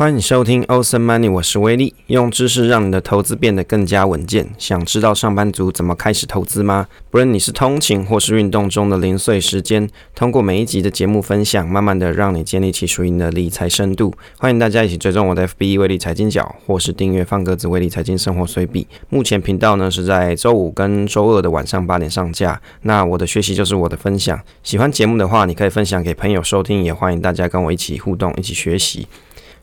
欢迎收听 Awesome Money，我是威利，用知识让你的投资变得更加稳健。想知道上班族怎么开始投资吗？不论你是通勤或是运动中的零碎时间，通过每一集的节目分享，慢慢的让你建立起属于你的理财深度。欢迎大家一起追踪我的 FB 威利财经角，或是订阅放鸽子威利财经生活随笔。目前频道呢是在周五跟周二的晚上八点上架。那我的学习就是我的分享，喜欢节目的话，你可以分享给朋友收听，也欢迎大家跟我一起互动，一起学习。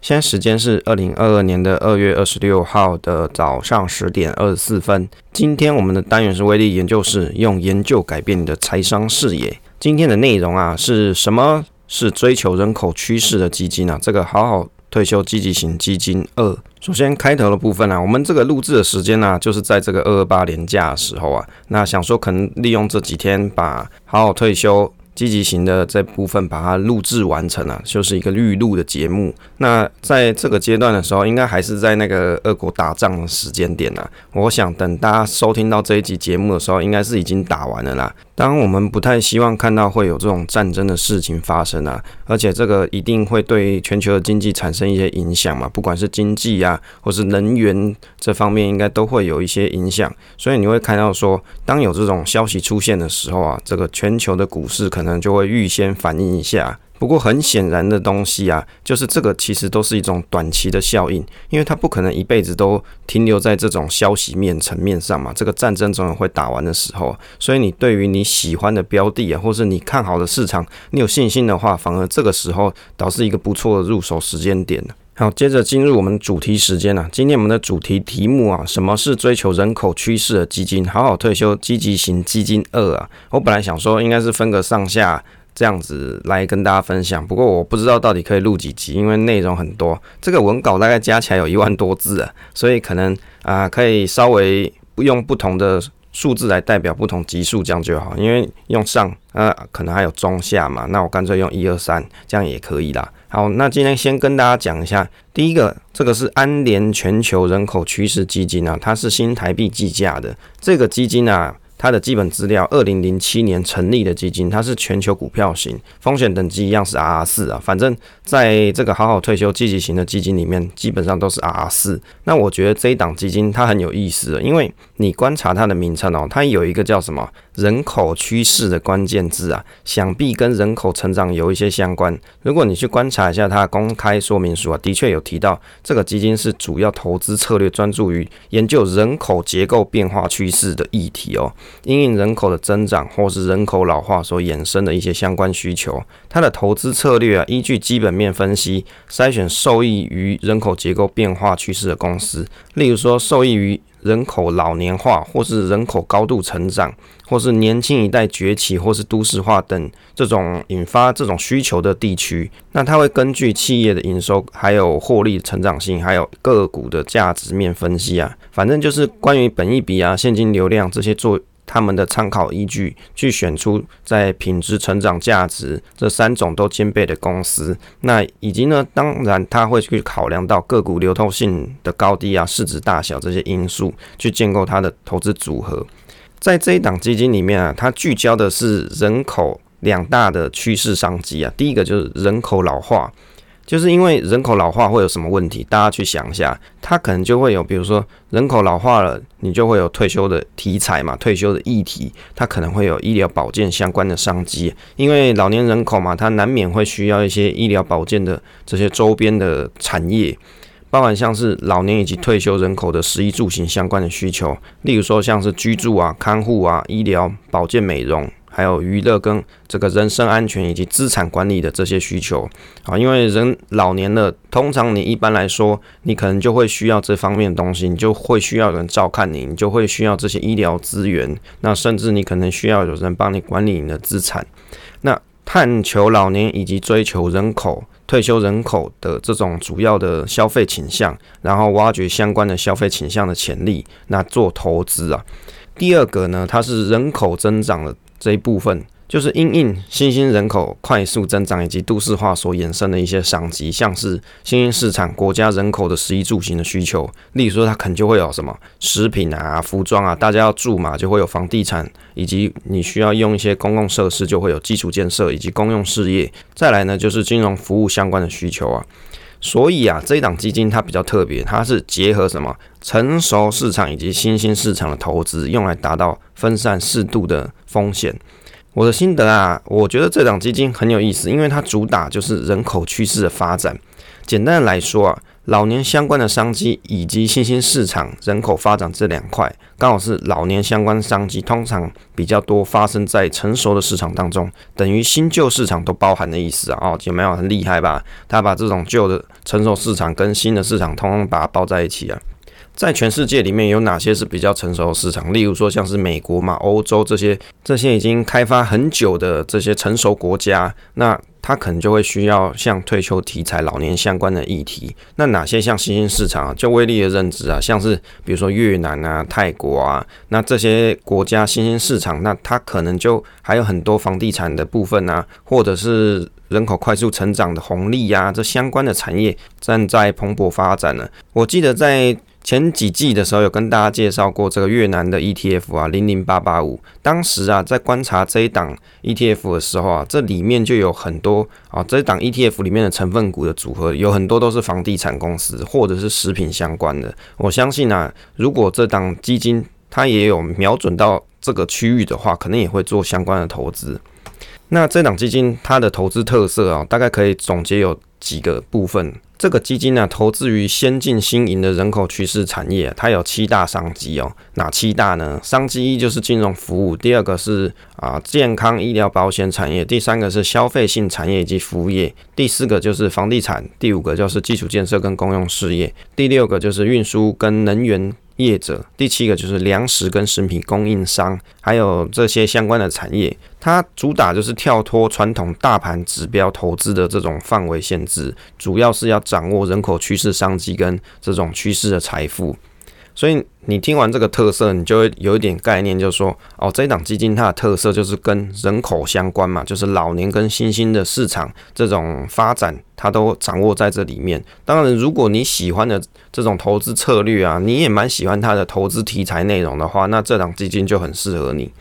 现在时间是二零二二年的二月二十六号的早上十点二十四分。今天我们的单元是威力研究室，用研究改变你的财商视野。今天的内容啊，是什么是追求人口趋势的基金啊？这个好好退休积极型基金二。首先开头的部分啊，我们这个录制的时间呢、啊，就是在这个二二八连假的时候啊，那想说可能利用这几天把好好退休。积极型的这部分把它录制完成了，就是一个预录的节目。那在这个阶段的时候，应该还是在那个俄国打仗的时间点了。我想等大家收听到这一集节目的时候，应该是已经打完了啦。当，我们不太希望看到会有这种战争的事情发生啊，而且这个一定会对全球的经济产生一些影响嘛，不管是经济啊，或是能源这方面，应该都会有一些影响。所以你会看到说，当有这种消息出现的时候啊，这个全球的股市可能就会预先反应一下。不过很显然的东西啊，就是这个其实都是一种短期的效应，因为它不可能一辈子都停留在这种消息面层面上嘛。这个战争总有会打完的时候，所以你对于你喜欢的标的啊，或是你看好的市场，你有信心的话，反而这个时候倒是一个不错的入手时间点。好，接着进入我们主题时间啊，今天我们的主题题目啊，什么是追求人口趋势的基金？好好退休积极型基金二啊，我本来想说应该是分个上下。这样子来跟大家分享，不过我不知道到底可以录几集，因为内容很多，这个文稿大概加起来有一万多字啊，所以可能啊、可以稍微用不同的数字来代表不同级数，这样就好，因为用上啊、可能还有中下嘛，那我干脆用一二三，这样也可以啦。好，那今天先跟大家讲一下，第一个这个是安联全球人口趋势基金啊，它是新台币计价的这个基金啊。它的基本资料，二零零七年成立的基金，它是全球股票型，风险等级一样是 RR 四啊。反正在这个好好退休积极型的基金里面，基本上都是 RR 四。那我觉得这一档基金它很有意思，因为你观察它的名称哦，它有一个叫什么人口趋势的关键字啊，想必跟人口成长有一些相关。如果你去观察一下它的公开说明书啊，的确有提到这个基金是主要投资策略专注于研究人口结构变化趋势的议题哦。因应人口的增长或是人口老化所衍生的一些相关需求，它的投资策略啊，依据基本面分析，筛选受益于人口结构变化趋势的公司，例如说受益于人口老年化，或是人口高度成长，或是年轻一代崛起，或是都市化等这种引发这种需求的地区，那它会根据企业的营收，还有获利成长性，还有个股的价值面分析啊，反正就是关于本益比啊、现金流量这些做。他们的参考依据，去选出在品质、成长、价值这三种都兼备的公司。那以及呢，当然他会去考量到个股流通性的高低啊、市值大小这些因素，去建构它的投资组合。在这一档基金里面啊，它聚焦的是人口两大的趋势商机啊。第一个就是人口老化。就是因为人口老化会有什么问题？大家去想一下，它可能就会有，比如说人口老化了，你就会有退休的题材嘛，退休的议题，它可能会有医疗保健相关的商机，因为老年人口嘛，它难免会需要一些医疗保健的这些周边的产业，包含像是老年以及退休人口的食衣住行相关的需求，例如说像是居住啊、看护啊、医疗保健美容。还有娱乐跟这个人身安全以及资产管理的这些需求啊，因为人老年了，通常你一般来说，你可能就会需要这方面的东西，你就会需要人照看你，你就会需要这些医疗资源，那甚至你可能需要有人帮你管理你的资产。那探求老年以及追求人口退休人口的这种主要的消费倾向，然后挖掘相关的消费倾向的潜力，那做投资啊。第二个呢，它是人口增长的。这一部分就是因应新兴人口快速增长以及都市化所衍生的一些商机，像是新兴市场国家人口的食衣住行的需求，例如说它可能就会有什么食品啊、服装啊，大家要住嘛，就会有房地产，以及你需要用一些公共设施，就会有基础建设以及公用事业。再来呢，就是金融服务相关的需求啊。所以啊，这一档基金它比较特别，它是结合什么成熟市场以及新兴市场的投资，用来达到分散适度的风险。我的心得啊，我觉得这档基金很有意思，因为它主打就是人口趋势的发展。简单的来说啊，老年相关的商机以及新兴市场人口发展这两块，刚好是老年相关商机通常比较多发生在成熟的市场当中，等于新旧市场都包含的意思啊。哦，有没有很厉害吧？他把这种旧的成熟市场跟新的市场通通把它包在一起啊。在全世界里面有哪些是比较成熟的市场？例如说像是美国嘛、欧洲这些这些已经开发很久的这些成熟国家，那它可能就会需要像退休题材、老年相关的议题。那哪些像新兴市场啊？就威力的认知啊，像是比如说越南啊、泰国啊，那这些国家新兴市场，那它可能就还有很多房地产的部分啊，或者是人口快速成长的红利呀，这相关的产业正在蓬勃发展呢。我记得在前几季的时候有跟大家介绍过这个越南的 ETF 啊，零零八八五。当时啊，在观察这一档 ETF 的时候啊，这里面就有很多啊，这一档 ETF 里面的成分股的组合有很多都是房地产公司或者是食品相关的。我相信啊，如果这档基金它也有瞄准到这个区域的话，可能也会做相关的投资。那这档基金它的投资特色啊，大概可以总结有几个部分。这个基金呢，投资于先进新颖的人口趋势产业，它有七大商机哦。哪七大呢？商机一就是金融服务，第二个是啊健康医疗保险产业，第三个是消费性产业以及服务业，第四个就是房地产，第五个就是基础建设跟公用事业，第六个就是运输跟能源。业者，第七个就是粮食跟食品供应商，还有这些相关的产业，它主打就是跳脱传统大盘指标投资的这种范围限制，主要是要掌握人口趋势商机跟这种趋势的财富。所以你听完这个特色，你就会有一点概念，就是说，哦，这档基金它的特色就是跟人口相关嘛，就是老年跟新兴的市场这种发展，它都掌握在这里面。当然，如果你喜欢的这种投资策略啊，你也蛮喜欢它的投资题材内容的话，那这档基金就很适合你。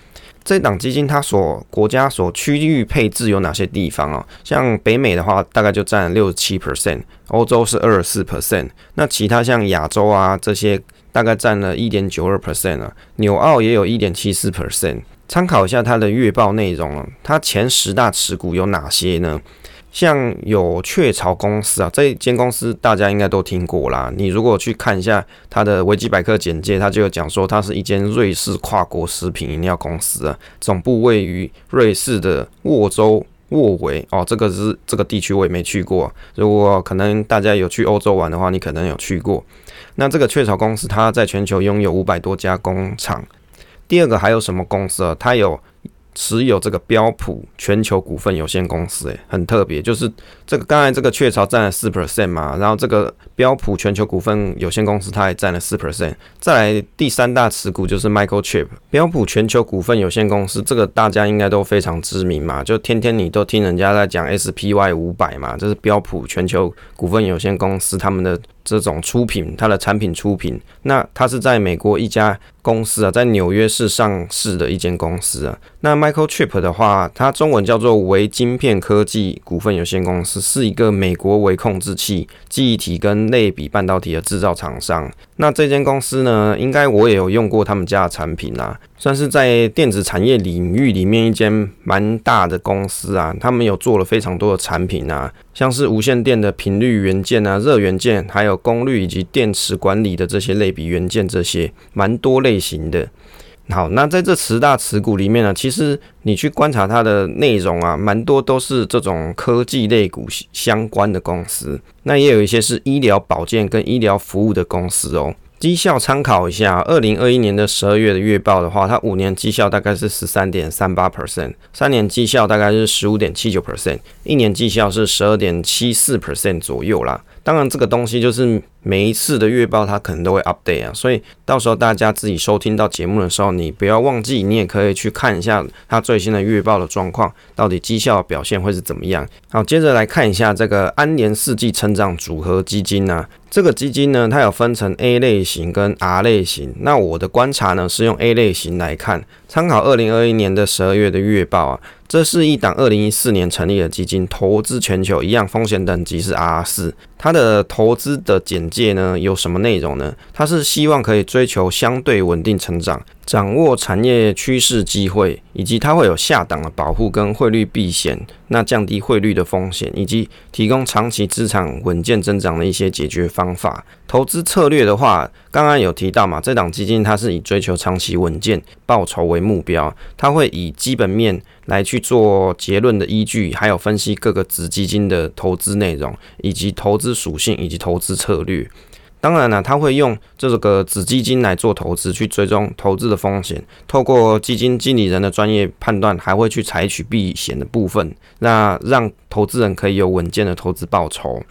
这档基金它所国家所区域配置有哪些地方啊？像北美的话，大概就占六十七 percent，欧洲是二十四 percent，那其他像亚洲啊这些。大概占了一点九二 percent 啊，纽澳也有一点七四 percent。参考一下它的月报内容啊，它前十大持股有哪些呢？像有雀巢公司啊，这间公司大家应该都听过啦。你如果去看一下它的维基百科简介，它就有讲说它是一间瑞士跨国食品饮料公司啊，总部位于瑞士的沃州沃维哦，这个是这个地区我也没去过。如果可能大家有去欧洲玩的话，你可能有去过。那这个雀巢公司，它在全球拥有五百多家工厂。第二个还有什么公司啊？它有持有这个标普全球股份有限公司，诶，很特别，就是这个刚才这个雀巢占了四 percent 嘛，然后这个标普全球股份有限公司它也占了四 percent。再来第三大持股就是 Microchip 标普全球股份有限公司，这个大家应该都非常知名嘛，就天天你都听人家在讲 SPY 五百嘛，这是标普全球股份有限公司他们的。这种出品，它的产品出品，那它是在美国一家公司啊，在纽约市上市的一间公司啊。那 Microchip 的话，它中文叫做微晶片科技股份有限公司，是一个美国微控制器、记忆体跟类比半导体的制造厂商。那这间公司呢，应该我也有用过他们家的产品啊。算是在电子产业领域里面一间蛮大的公司啊，他们有做了非常多的产品啊，像是无线电的频率元件啊、热元件，还有功率以及电池管理的这些类比元件，这些蛮多类型的。好，那在这十大持股里面呢，其实你去观察它的内容啊，蛮多都是这种科技类股相关的公司，那也有一些是医疗保健跟医疗服务的公司哦。绩效参考一下，二零二一年的十二月的月报的话，它五年绩效大概是十三点三八 percent，三年绩效大概是十五点七九 percent，一年绩效是十二点七四 percent 左右啦。当然，这个东西就是每一次的月报它可能都会 update 啊，所以到时候大家自己收听到节目的时候，你不要忘记，你也可以去看一下它最新的月报的状况，到底绩效表现会是怎么样。好，接着来看一下这个安联四季成长组合基金啊。这个基金呢，它有分成 A 类型跟 R 类型。那我的观察呢，是用 A 类型来看，参考二零二一年的十二月的月报啊，这是一档二零一四年成立的基金，投资全球一样，风险等级是 R 四。它的投资的简介呢，有什么内容呢？它是希望可以追求相对稳定成长，掌握产业趋势机会，以及它会有下档的保护跟汇率避险，那降低汇率的风险，以及提供长期资产稳健增长的一些解决方法。投资策略的话，刚刚有提到嘛，这档基金它是以追求长期稳健报酬为目标，它会以基本面来去做结论的依据，还有分析各个子基金的投资内容，以及投资。属性以及投资策略，当然了，他会用这个子基金来做投资，去追踪投资的风险。透过基金经理人的专业判断，还会去采取避险的部分，那让投资人可以有稳健的投资报酬。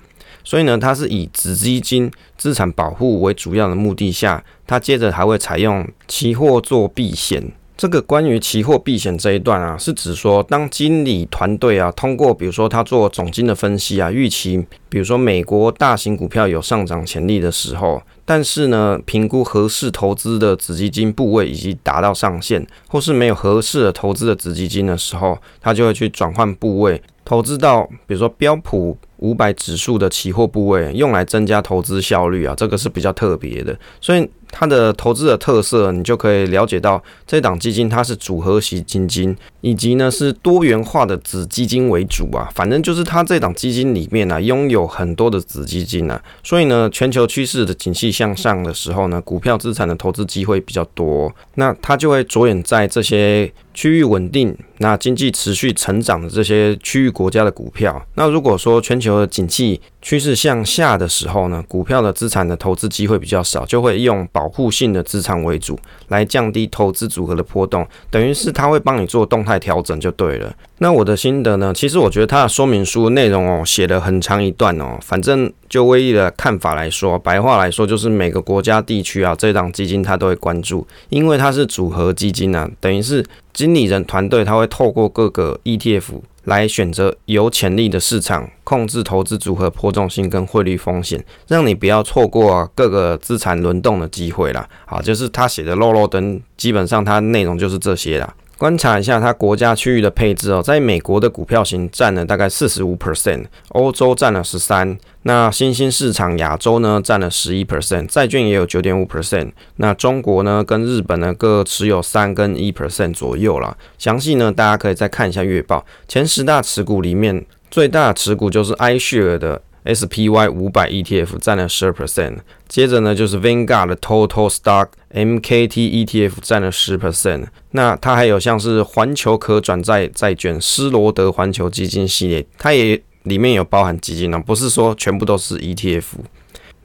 所以呢，它是以子基金资产保护为主要的目的下，它接着还会采用期货做避险。这个关于期货避险这一段啊，是指说，当经理团队啊，通过比如说他做总经的分析啊，预期比如说美国大型股票有上涨潜力的时候，但是呢，评估合适投资的子基金部位已经达到上限，或是没有合适的投资的子基金的时候，他就会去转换部位，投资到比如说标普五百指数的期货部位，用来增加投资效率啊，这个是比较特别的，所以。它的投资的特色，你就可以了解到这档基金它是组合型基金，以及呢是多元化的子基金为主啊。反正就是它这档基金里面呢、啊、拥有很多的子基金啊，所以呢全球趋势的景气向上的时候呢，股票资产的投资机会比较多，那它就会着眼在这些区域稳定、那经济持续成长的这些区域国家的股票。那如果说全球的景气趋势向下的时候呢，股票的资产的投资机会比较少，就会用保护性的资产为主，来降低投资组合的波动，等于是它会帮你做动态调整就对了。那我的心得呢，其实我觉得它的说明书内容哦写了很长一段哦，反正就威力的看法来说，白话来说就是每个国家地区啊，这档基金它都会关注，因为它是组合基金啊，等于是经理人团队他会透过各个 ETF。来选择有潜力的市场，控制投资组合波动性跟汇率风险，让你不要错过各个资产轮动的机会啦。好，就是他写的漏漏灯，基本上它内容就是这些啦。观察一下它国家区域的配置哦，在美国的股票型占了大概四十五 percent，欧洲占了十三，那新兴市场亚洲呢占了十一 percent，债券也有九点五 percent，那中国呢跟日本呢各持有三跟一 percent 左右啦。详细呢大家可以再看一下月报，前十大持股里面最大持股就是 iShare 的。SPY 五百 ETF 占了十二 percent，接着呢就是 Vanguard 的 Total Stock MKT ETF 占了十 percent，那它还有像是环球可转债债券施罗德环球基金系列，它也里面有包含基金呢，不是说全部都是 ETF。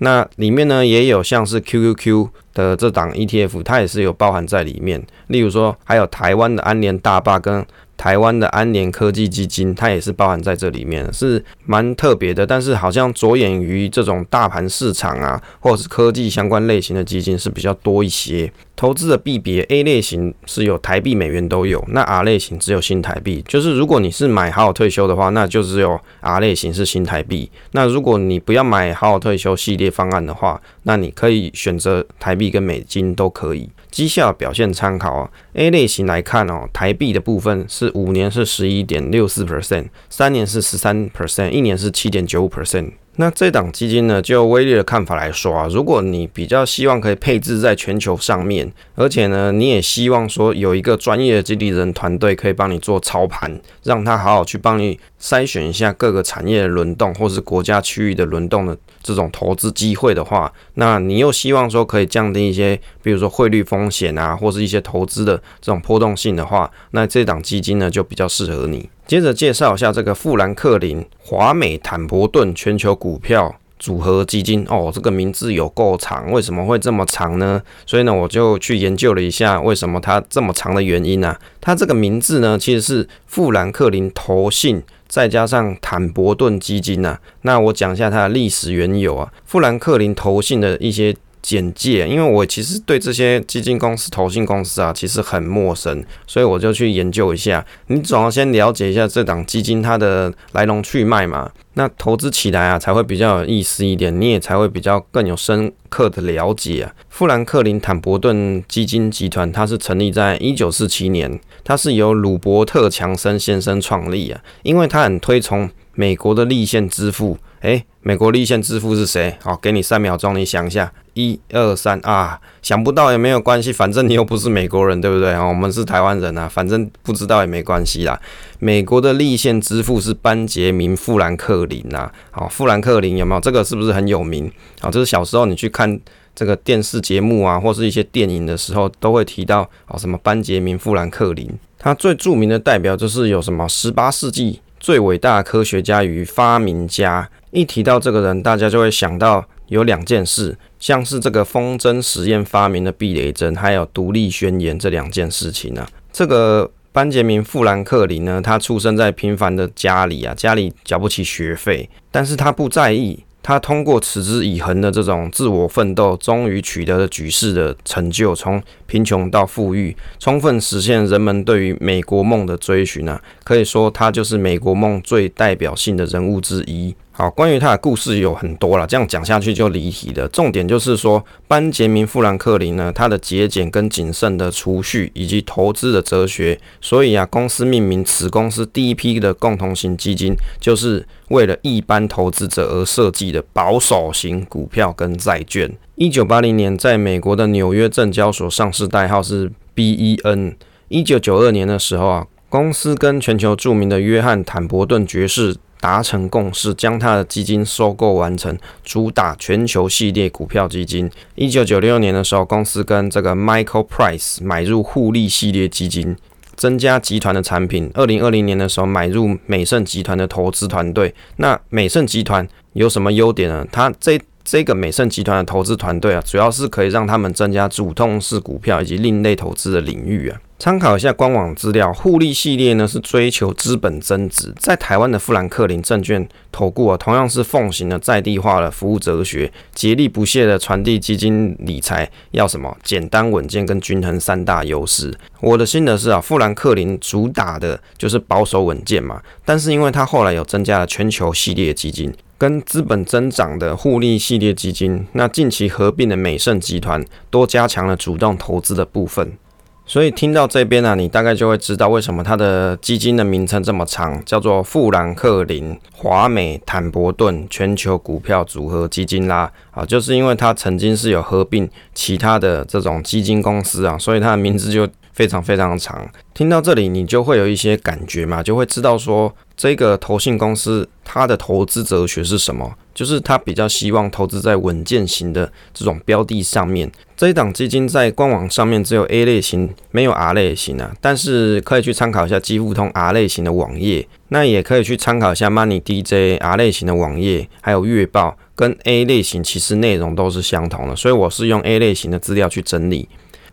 那里面呢也有像是 QQQ 的这档 ETF，它也是有包含在里面，例如说还有台湾的安联大坝跟。台湾的安联科技基金，它也是包含在这里面，是蛮特别的。但是好像着眼于这种大盘市场啊，或者是科技相关类型的基金是比较多一些。投资的币别 A 类型是有台币、美元都有，那 R 类型只有新台币。就是如果你是买好好退休的话，那就只有 R 类型是新台币。那如果你不要买好好退休系列方案的话，那你可以选择台币跟美金都可以。绩效表现参考啊，A 类型来看哦，台币的部分是五年是十一点六四 percent，三年是十三 percent，一年是七点九五 percent。那这档基金呢，就威力的看法来说啊，如果你比较希望可以配置在全球上面，而且呢，你也希望说有一个专业的经理人团队可以帮你做操盘，让他好好去帮你筛选一下各个产业的轮动或是国家区域的轮动的这种投资机会的话，那你又希望说可以降低一些，比如说汇率风险啊，或是一些投资的这种波动性的话，那这档基金呢就比较适合你。接着介绍一下这个富兰克林华美坦博顿全球股票组合基金哦，这个名字有够长，为什么会这么长呢？所以呢，我就去研究了一下为什么它这么长的原因啊。它这个名字呢，其实是富兰克林投信再加上坦博顿基金呐。那我讲一下它的历史缘由啊。富兰克林投信的一些简介，因为我其实对这些基金公司、投信公司啊，其实很陌生，所以我就去研究一下。你总要先了解一下这档基金它的来龙去脉嘛，那投资起来啊才会比较有意思一点，你也才会比较更有深刻的了解啊。富兰克林坦伯顿基金集团，它是成立在一九四七年，它是由鲁伯特强森先生创立啊，因为他很推崇美国的立宪之父。诶，美国立宪之父是谁？好，给你三秒钟，你想一下，一二三啊，想不到也没有关系，反正你又不是美国人，对不对？我们是台湾人啊，反正不知道也没关系啦。美国的立宪之父是班杰明·富兰克林呐。好，富兰克林有没有？这个是不是很有名？好，就是小时候你去看这个电视节目啊，或是一些电影的时候，都会提到哦，什么班杰明·富兰克林。他最著名的代表就是有什么十八世纪最伟大的科学家与发明家。一提到这个人，大家就会想到有两件事，像是这个风筝实验发明的避雷针，还有独立宣言这两件事情呢、这个班杰明·富兰克林呢，他出生在平凡的家里啊，家里缴不起学费，但是他不在意。他通过持之以恒的这种自我奋斗，终于取得了举世的成就，从贫穷到富裕，充分实现人们对于美国梦的追寻啊！可以说，他就是美国梦最代表性的人物之一。好，关于他的故事有很多了，这样讲下去就离题了。重点就是说，班杰明·富兰克林呢，他的节俭跟谨慎的储蓄以及投资的哲学，所以啊，公司命名此公司第一批的共同型基金，就是为了一般投资者而设计的保守型股票跟债券。一九八零年，在美国的纽约证交所上市，代号是 BEN。一九九二年的时候啊，公司跟全球著名的约翰·坦伯顿爵士。达成共识，将他的基金收购完成，主打全球系列股票基金。一九九六年的时候，公司跟这个 Michael Price 买入互利系列基金，增加集团的产品。二零二零年的时候，买入美盛集团的投资团队。那美盛集团有什么优点呢？它这这个美盛集团的投资团队啊，主要是可以让他们增加主动式股票以及另类投资的领域啊。参考一下官网资料，互利系列呢是追求资本增值。在台湾的富兰克林证券投顾啊，同样是奉行了在地化的服务哲学，竭力不懈的传递基金理财要什么简单稳健跟均衡三大优势。我的心得是啊，富兰克林主打的就是保守稳健嘛，但是因为它后来有增加了全球系列基金跟资本增长的互利系列基金，那近期合并的美盛集团多加强了主动投资的部分。所以听到这边呢、啊，你大概就会知道为什么它的基金的名称这么长，叫做富兰克林华美坦博顿全球股票组合基金啦。啊，就是因为它曾经是有合并其他的这种基金公司啊，所以它的名字就非常非常长。听到这里，你就会有一些感觉嘛，就会知道说这个投信公司它的投资哲学是什么。就是它比较希望投资在稳健型的这种标的上面。这一档基金在官网上面只有 A 类型，没有 R 类型啊。但是可以去参考一下基富通 R 类型的网页，那也可以去参考一下 Money DJ R 类型的网页，还有月报跟 A 类型其实内容都是相同的。所以我是用 A 类型的资料去整理。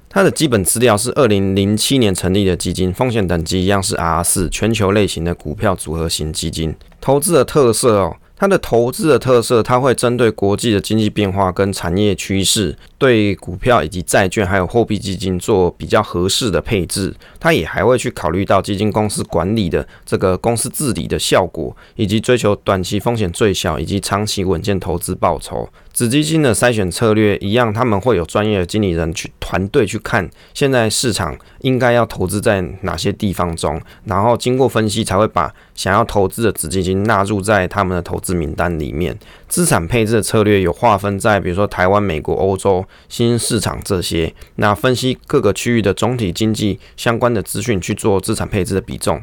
它的基本资料是二零零七年成立的基金，风险等级一样是 R 四，全球类型的股票组合型基金。投资的特色哦。它的投资的特色，它会针对国际的经济变化跟产业趋势，对股票以及债券还有货币基金做比较合适的配置。它也还会去考虑到基金公司管理的这个公司治理的效果，以及追求短期风险最小以及长期稳健投资报酬。子基金的筛选策略一样，他们会有专业的经理人去团队去看现在市场应该要投资在哪些地方中，然后经过分析才会把想要投资的子基金纳入在他们的投资名单里面。资产配置的策略有划分在比如说台湾、美国、欧洲、新兴市场这些，那分析各个区域的总体经济相关的资讯去做资产配置的比重。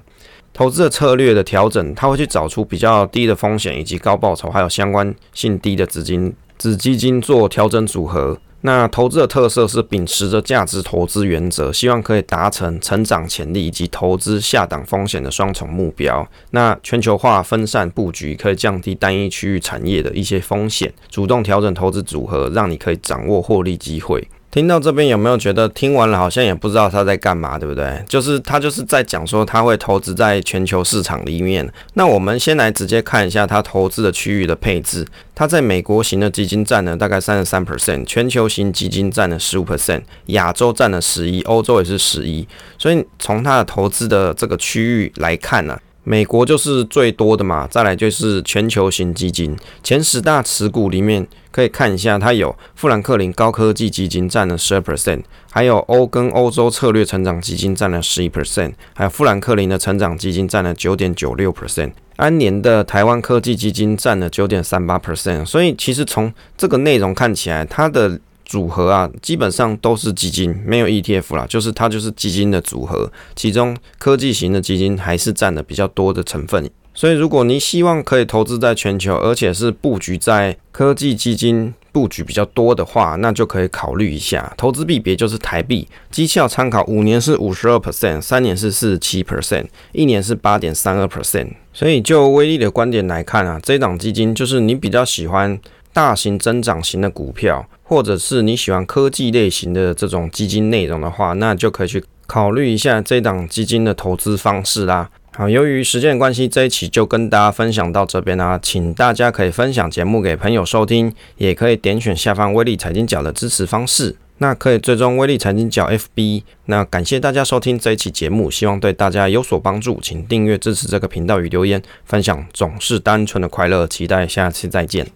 投资的策略的调整，他会去找出比较低的风险以及高报酬，还有相关性低的资金。子基金做调整组合，那投资的特色是秉持着价值投资原则，希望可以达成成长潜力以及投资下档风险的双重目标。那全球化分散布局可以降低单一区域产业的一些风险，主动调整投资组合，让你可以掌握获利机会。听到这边有没有觉得听完了好像也不知道他在干嘛，对不对？就是他就是在讲说他会投资在全球市场里面。那我们先来直接看一下他投资的区域的配置。他在美国型的基金占了大概三十三 percent，全球型基金占了十五 percent，亚洲占了十一，欧洲也是十一。所以从他的投资的这个区域来看呢、美国就是最多的嘛，再来就是全球型基金前十大持股里面，可以看一下，它有富兰克林高科技基金占了十二 percent，还有欧跟欧洲策略成长基金占了十一 percent，还有富兰克林的成长基金占了九点九六 percent，安联的台湾科技基金占了九点三八 percent，所以其实从这个内容看起来，它的。组合啊，基本上都是基金，没有 ETF 啦，就是它就是基金的组合，其中科技型的基金还是占的比较多的成分。所以，如果您希望可以投资在全球，而且是布局在科技基金布局比较多的话，那就可以考虑一下。投资币别就是台币，绩效参考五年是五十二 percent，三年是四十七 percent，一年是八点三二 percent。所以，就威力的观点来看啊，这档基金就是你比较喜欢大型增长型的股票。或者是你喜欢科技类型的这种基金内容的话，那就可以去考虑一下这档基金的投资方式啦。好，由于时间关系，这一期就跟大家分享到这边啦。请大家可以分享节目给朋友收听，也可以点选下方威力财经角的支持方式。那可以追踪威力财经角 FB。那感谢大家收听这一期节目，希望对大家有所帮助。请订阅支持这个频道与留言分享，总是单纯的快乐。期待下次再见。